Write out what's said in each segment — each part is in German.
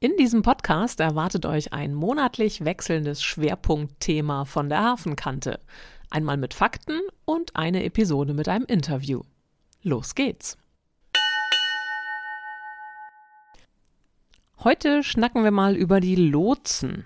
In diesem Podcast erwartet euch ein monatlich wechselndes Schwerpunktthema von der Hafenkante. Einmal mit Fakten und eine Episode mit einem Interview. Los geht's! Heute schnacken wir mal über die Lotsen.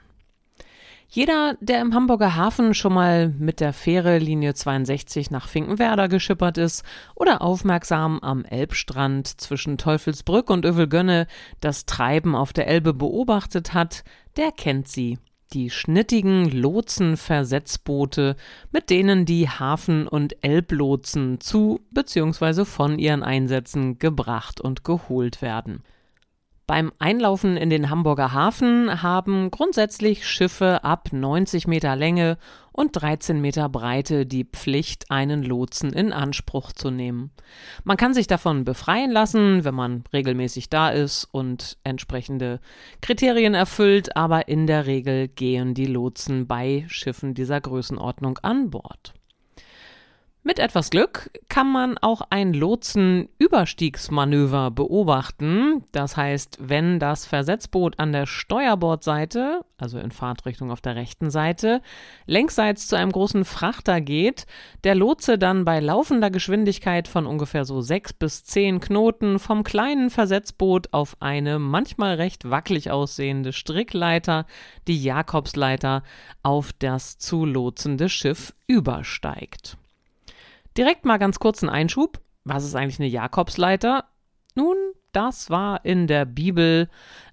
Jeder, der im Hamburger Hafen schon mal mit der Fähre Linie 62 nach Finkenwerder geschippert ist oder aufmerksam am Elbstrand zwischen Teufelsbrück und Övelgönne das Treiben auf der Elbe beobachtet hat, der kennt sie. Die schnittigen Lotsenversetzboote, mit denen die Hafen- und Elblotsen zu bzw. von ihren Einsätzen gebracht und geholt werden. Beim Einlaufen in den Hamburger Hafen haben grundsätzlich Schiffe ab 90 Meter Länge und 13 Meter Breite die Pflicht, einen Lotsen in Anspruch zu nehmen. Man kann sich davon befreien lassen, wenn man regelmäßig da ist und entsprechende Kriterien erfüllt, aber in der Regel gehen die Lotsen bei Schiffen dieser Größenordnung an Bord. Mit etwas Glück kann man auch ein Lotsenüberstiegsmanöver beobachten. Das heißt, wenn das Versetzboot an der Steuerbordseite, also in Fahrtrichtung auf der rechten Seite, längsseits zu einem großen Frachter geht, der Lotse dann bei laufender Geschwindigkeit von ungefähr so sechs bis zehn Knoten vom kleinen Versetzboot auf eine manchmal recht wackelig aussehende Strickleiter, die Jakobsleiter, auf das zu lotsende Schiff übersteigt. Direkt mal ganz kurz ein Einschub. Was ist eigentlich eine Jakobsleiter? Nun, das war in der Bibel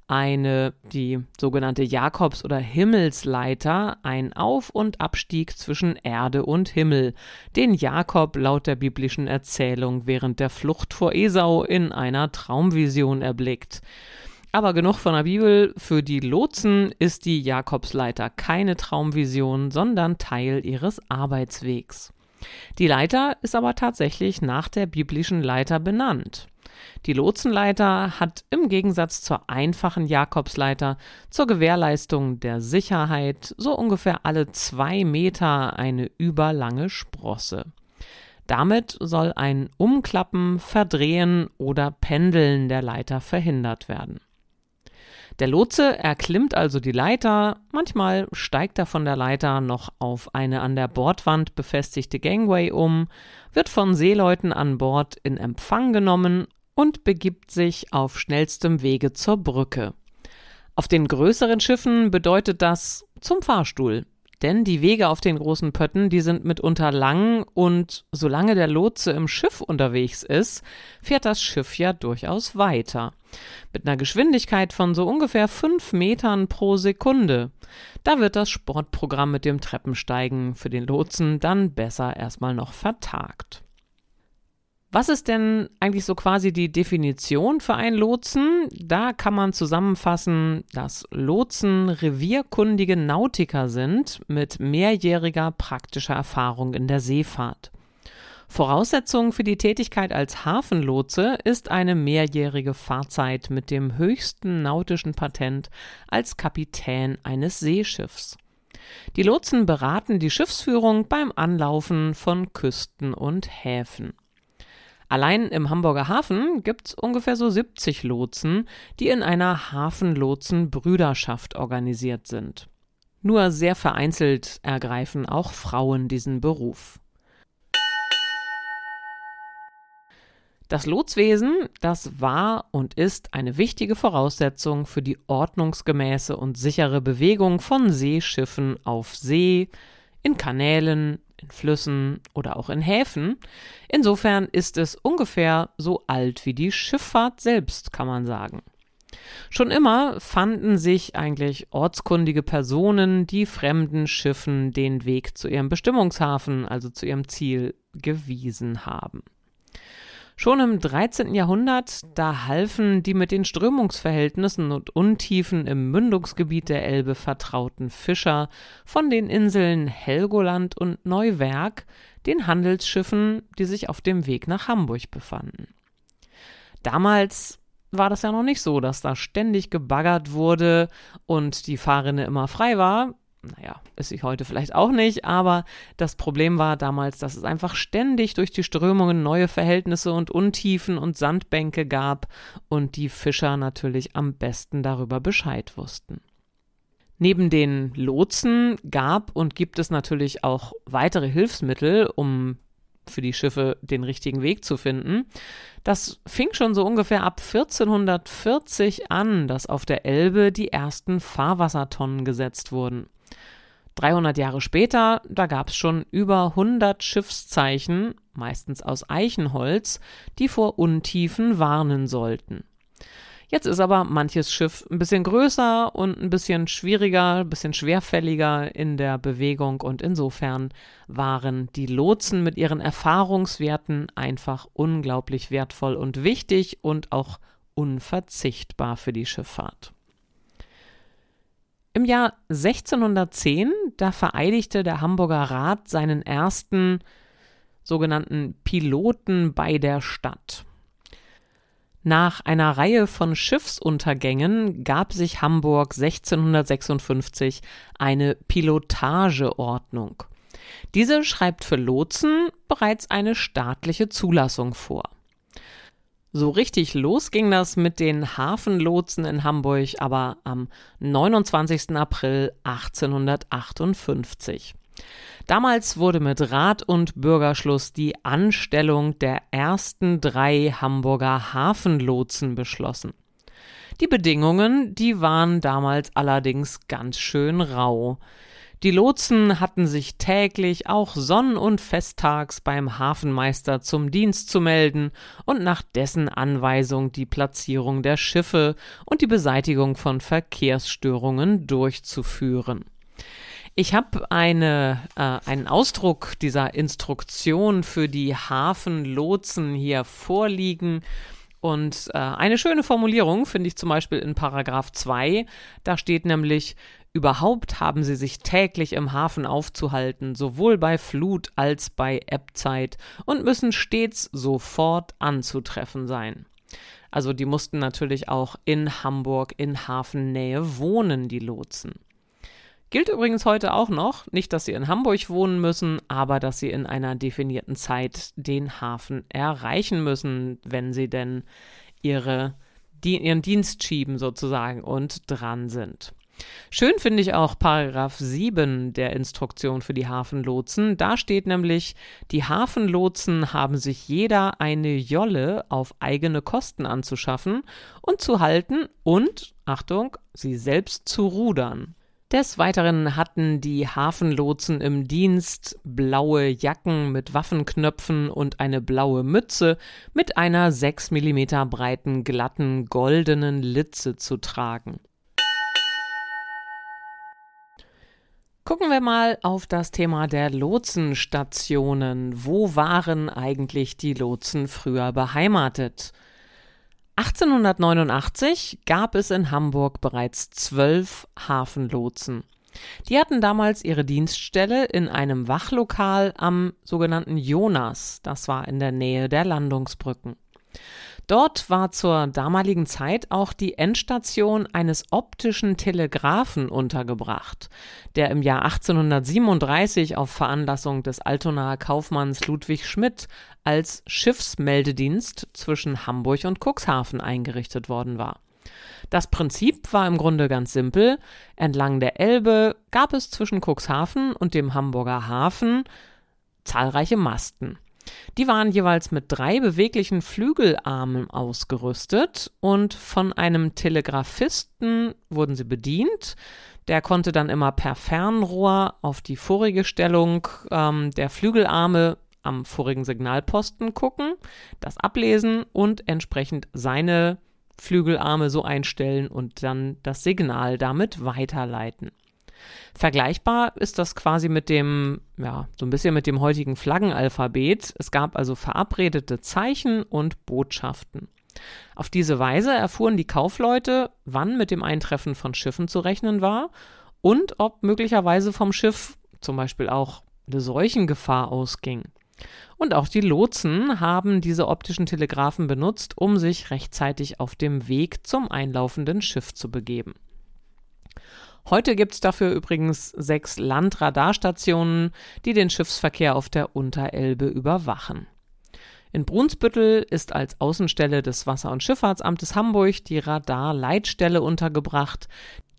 eine, die sogenannte Jakobs- oder Himmelsleiter, ein Auf- und Abstieg zwischen Erde und Himmel, den Jakob laut der biblischen Erzählung während der Flucht vor Esau in einer Traumvision erblickt. Aber genug von der Bibel. Für die Lotsen ist die Jakobsleiter keine Traumvision, sondern Teil ihres Arbeitswegs. Die Leiter ist aber tatsächlich nach der biblischen Leiter benannt. Die Lotsenleiter hat im Gegensatz zur einfachen Jakobsleiter zur Gewährleistung der Sicherheit so ungefähr alle zwei Meter eine überlange Sprosse. Damit soll ein Umklappen, Verdrehen oder Pendeln der Leiter verhindert werden. Der Lotse erklimmt also die Leiter, manchmal steigt er von der Leiter noch auf eine an der Bordwand befestigte Gangway um, wird von Seeleuten an Bord in Empfang genommen und begibt sich auf schnellstem Wege zur Brücke. Auf den größeren Schiffen bedeutet das zum Fahrstuhl. Denn die Wege auf den großen Pötten, die sind mitunter lang und solange der Lotse im Schiff unterwegs ist, fährt das Schiff ja durchaus weiter. Mit einer Geschwindigkeit von so ungefähr fünf Metern pro Sekunde. Da wird das Sportprogramm mit dem Treppensteigen für den Lotsen dann besser erstmal noch vertagt. Was ist denn eigentlich so quasi die Definition für einen Lotsen? Da kann man zusammenfassen, dass Lotsen revierkundige Nautiker sind mit mehrjähriger praktischer Erfahrung in der Seefahrt. Voraussetzung für die Tätigkeit als Hafenlotse ist eine mehrjährige Fahrzeit mit dem höchsten nautischen Patent als Kapitän eines Seeschiffs. Die Lotsen beraten die Schiffsführung beim Anlaufen von Küsten und Häfen. Allein im Hamburger Hafen gibt es ungefähr so 70 Lotsen, die in einer Hafenlotsenbrüderschaft organisiert sind. Nur sehr vereinzelt ergreifen auch Frauen diesen Beruf. Das Lotswesen, das war und ist eine wichtige Voraussetzung für die ordnungsgemäße und sichere Bewegung von Seeschiffen auf See, in Kanälen, in Flüssen oder auch in Häfen. Insofern ist es ungefähr so alt wie die Schifffahrt selbst, kann man sagen. Schon immer fanden sich eigentlich ortskundige Personen, die fremden Schiffen den Weg zu ihrem Bestimmungshafen, also zu ihrem Ziel, gewiesen haben. Schon im 13. Jahrhundert, da halfen die mit den Strömungsverhältnissen und Untiefen im Mündungsgebiet der Elbe vertrauten Fischer von den Inseln Helgoland und Neuwerk den Handelsschiffen, die sich auf dem Weg nach Hamburg befanden. Damals war das ja noch nicht so, dass da ständig gebaggert wurde und die Fahrrinne immer frei war, naja, ist sie heute vielleicht auch nicht, aber das Problem war damals, dass es einfach ständig durch die Strömungen neue Verhältnisse und Untiefen und Sandbänke gab und die Fischer natürlich am besten darüber Bescheid wussten. Neben den Lotsen gab und gibt es natürlich auch weitere Hilfsmittel, um für die Schiffe den richtigen Weg zu finden. Das fing schon so ungefähr ab 1440 an, dass auf der Elbe die ersten Fahrwassertonnen gesetzt wurden. 300 Jahre später, da gab es schon über 100 Schiffszeichen, meistens aus Eichenholz, die vor Untiefen warnen sollten. Jetzt ist aber manches Schiff ein bisschen größer und ein bisschen schwieriger, ein bisschen schwerfälliger in der Bewegung und insofern waren die Lotsen mit ihren Erfahrungswerten einfach unglaublich wertvoll und wichtig und auch unverzichtbar für die Schifffahrt. Im Jahr 1610, da vereidigte der Hamburger Rat seinen ersten sogenannten Piloten bei der Stadt. Nach einer Reihe von Schiffsuntergängen gab sich Hamburg 1656 eine Pilotageordnung. Diese schreibt für Lotsen bereits eine staatliche Zulassung vor. So richtig los ging das mit den Hafenlotsen in Hamburg aber am 29. April 1858. Damals wurde mit Rat und Bürgerschluss die Anstellung der ersten drei Hamburger Hafenlotsen beschlossen. Die Bedingungen, die waren damals allerdings ganz schön rau. Die Lotsen hatten sich täglich auch sonn- und festtags beim Hafenmeister zum Dienst zu melden und nach dessen Anweisung die Platzierung der Schiffe und die Beseitigung von Verkehrsstörungen durchzuführen. Ich habe eine, äh, einen Ausdruck dieser Instruktion für die Hafenlotsen hier vorliegen. Und äh, eine schöne Formulierung finde ich zum Beispiel in Paragraph 2. Da steht nämlich, Überhaupt haben sie sich täglich im Hafen aufzuhalten, sowohl bei Flut als bei Ebbzeit, und müssen stets sofort anzutreffen sein. Also die mussten natürlich auch in Hamburg in Hafennähe wohnen, die Lotsen. Gilt übrigens heute auch noch, nicht, dass sie in Hamburg wohnen müssen, aber dass sie in einer definierten Zeit den Hafen erreichen müssen, wenn sie denn ihre, die, ihren Dienst schieben sozusagen und dran sind. Schön finde ich auch Paragraph 7 der Instruktion für die Hafenlotsen. Da steht nämlich, die Hafenlotsen haben sich jeder eine Jolle auf eigene Kosten anzuschaffen und zu halten und, Achtung, sie selbst zu rudern. Des Weiteren hatten die Hafenlotsen im Dienst blaue Jacken mit Waffenknöpfen und eine blaue Mütze mit einer 6 mm breiten glatten goldenen Litze zu tragen. Gucken wir mal auf das Thema der Lotsenstationen. Wo waren eigentlich die Lotsen früher beheimatet? 1889 gab es in Hamburg bereits zwölf Hafenlotsen. Die hatten damals ihre Dienststelle in einem Wachlokal am sogenannten Jonas, das war in der Nähe der Landungsbrücken. Dort war zur damaligen Zeit auch die Endstation eines optischen Telegraphen untergebracht, der im Jahr 1837 auf Veranlassung des Altonaer Kaufmanns Ludwig Schmidt als Schiffsmeldedienst zwischen Hamburg und Cuxhaven eingerichtet worden war. Das Prinzip war im Grunde ganz simpel. Entlang der Elbe gab es zwischen Cuxhaven und dem Hamburger Hafen zahlreiche Masten. Die waren jeweils mit drei beweglichen Flügelarmen ausgerüstet und von einem Telegraphisten wurden sie bedient. Der konnte dann immer per Fernrohr auf die vorige Stellung ähm, der Flügelarme am vorigen Signalposten gucken, das ablesen und entsprechend seine Flügelarme so einstellen und dann das Signal damit weiterleiten. Vergleichbar ist das quasi mit dem, ja, so ein bisschen mit dem heutigen Flaggenalphabet. Es gab also verabredete Zeichen und Botschaften. Auf diese Weise erfuhren die Kaufleute, wann mit dem Eintreffen von Schiffen zu rechnen war und ob möglicherweise vom Schiff zum Beispiel auch eine Seuchengefahr ausging. Und auch die Lotsen haben diese optischen Telegraphen benutzt, um sich rechtzeitig auf dem Weg zum einlaufenden Schiff zu begeben. Heute gibt es dafür übrigens sechs Landradarstationen, die den Schiffsverkehr auf der Unterelbe überwachen. In Brunsbüttel ist als Außenstelle des Wasser- und Schifffahrtsamtes Hamburg die Radarleitstelle untergebracht,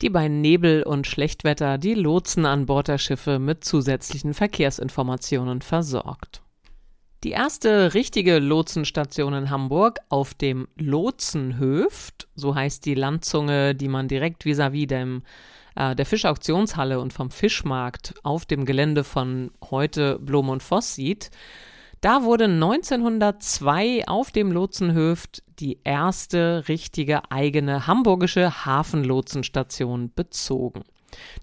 die bei Nebel und Schlechtwetter die Lotsen an Bord der Schiffe mit zusätzlichen Verkehrsinformationen versorgt. Die erste richtige Lotsenstation in Hamburg auf dem Lotsenhöft, so heißt die Landzunge, die man direkt vis-à-vis -vis dem äh, der Fischauktionshalle und vom Fischmarkt auf dem Gelände von heute Blom und Voss sieht, da wurde 1902 auf dem Lotsenhöft die erste richtige eigene hamburgische Hafenlotsenstation bezogen.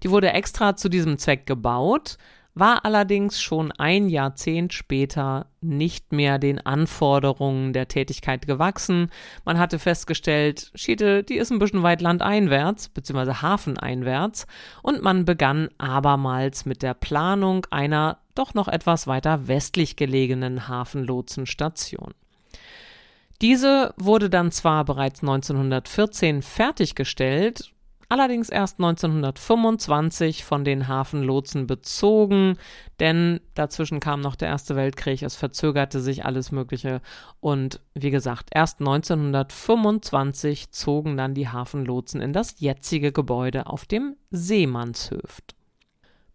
Die wurde extra zu diesem Zweck gebaut, war allerdings schon ein Jahrzehnt später nicht mehr den Anforderungen der Tätigkeit gewachsen. Man hatte festgestellt, Schiete, die ist ein bisschen weit landeinwärts, beziehungsweise hafeneinwärts, und man begann abermals mit der Planung einer doch noch etwas weiter westlich gelegenen Hafenlotsenstation. Diese wurde dann zwar bereits 1914 fertiggestellt, allerdings erst 1925 von den Hafenlotsen bezogen, denn dazwischen kam noch der Erste Weltkrieg, es verzögerte sich alles Mögliche und wie gesagt, erst 1925 zogen dann die Hafenlotsen in das jetzige Gebäude auf dem Seemannshöft.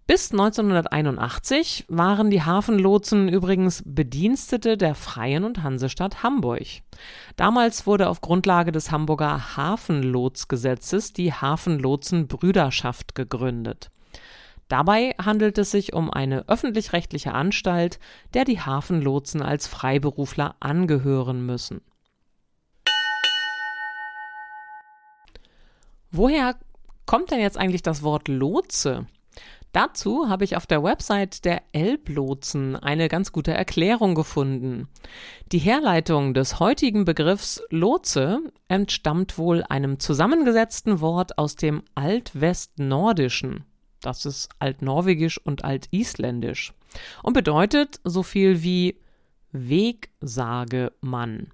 Bis 1981 waren die Hafenlotsen übrigens Bedienstete der Freien und Hansestadt Hamburg. Damals wurde auf Grundlage des Hamburger Hafenlotsgesetzes die Hafenlotsenbrüderschaft gegründet. Dabei handelt es sich um eine öffentlich-rechtliche Anstalt, der die Hafenlotsen als Freiberufler angehören müssen. Woher kommt denn jetzt eigentlich das Wort Lotse? Dazu habe ich auf der Website der Elblotsen eine ganz gute Erklärung gefunden. Die Herleitung des heutigen Begriffs Lotse entstammt wohl einem zusammengesetzten Wort aus dem Altwestnordischen. Das ist Altnorwegisch und Altisländisch und bedeutet so viel wie Wegsagemann.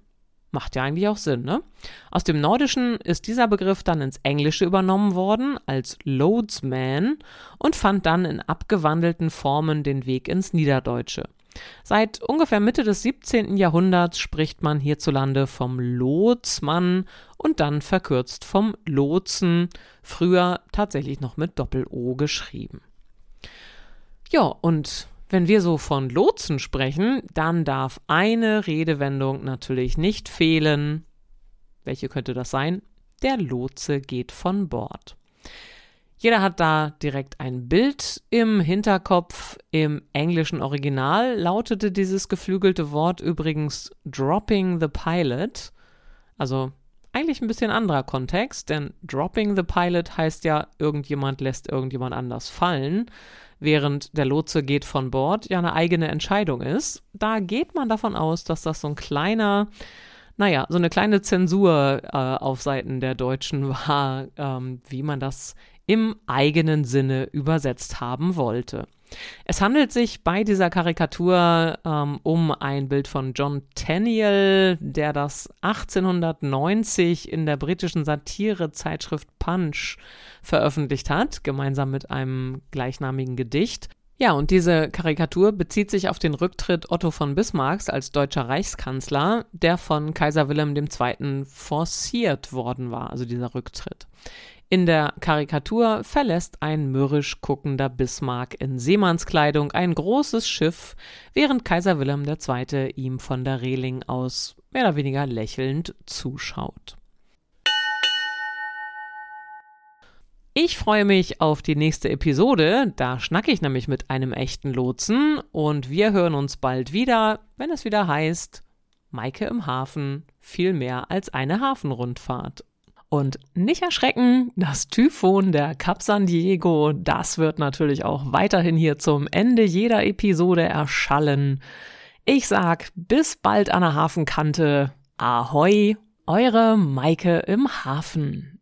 Macht ja eigentlich auch Sinn, ne? Aus dem Nordischen ist dieser Begriff dann ins Englische übernommen worden als Loadsman und fand dann in abgewandelten Formen den Weg ins Niederdeutsche. Seit ungefähr Mitte des 17. Jahrhunderts spricht man hierzulande vom Lotsmann und dann verkürzt vom Lotsen, früher tatsächlich noch mit Doppel-O geschrieben. Ja, und wenn wir so von Lotsen sprechen, dann darf eine Redewendung natürlich nicht fehlen. Welche könnte das sein? Der Lotse geht von Bord. Jeder hat da direkt ein Bild im Hinterkopf. Im englischen Original lautete dieses geflügelte Wort übrigens Dropping the Pilot. Also eigentlich ein bisschen anderer Kontext, denn Dropping the Pilot heißt ja, irgendjemand lässt irgendjemand anders fallen während der Lotse geht von Bord, ja eine eigene Entscheidung ist. Da geht man davon aus, dass das so ein kleiner, naja, so eine kleine Zensur äh, auf Seiten der Deutschen war, ähm, wie man das im eigenen Sinne übersetzt haben wollte. Es handelt sich bei dieser Karikatur ähm, um ein Bild von John Tenniel, der das 1890 in der britischen Satirezeitschrift Punch veröffentlicht hat, gemeinsam mit einem gleichnamigen Gedicht. Ja, und diese Karikatur bezieht sich auf den Rücktritt Otto von Bismarcks als deutscher Reichskanzler, der von Kaiser Wilhelm II. forciert worden war, also dieser Rücktritt. In der Karikatur verlässt ein mürrisch guckender Bismarck in Seemannskleidung ein großes Schiff, während Kaiser Wilhelm II. ihm von der Reling aus mehr oder weniger lächelnd zuschaut. Ich freue mich auf die nächste Episode. Da schnacke ich nämlich mit einem echten Lotsen und wir hören uns bald wieder, wenn es wieder heißt Maike im Hafen, viel mehr als eine Hafenrundfahrt. Und nicht erschrecken, das Typhon der Cap San Diego, das wird natürlich auch weiterhin hier zum Ende jeder Episode erschallen. Ich sag bis bald an der Hafenkante. Ahoi, eure Maike im Hafen.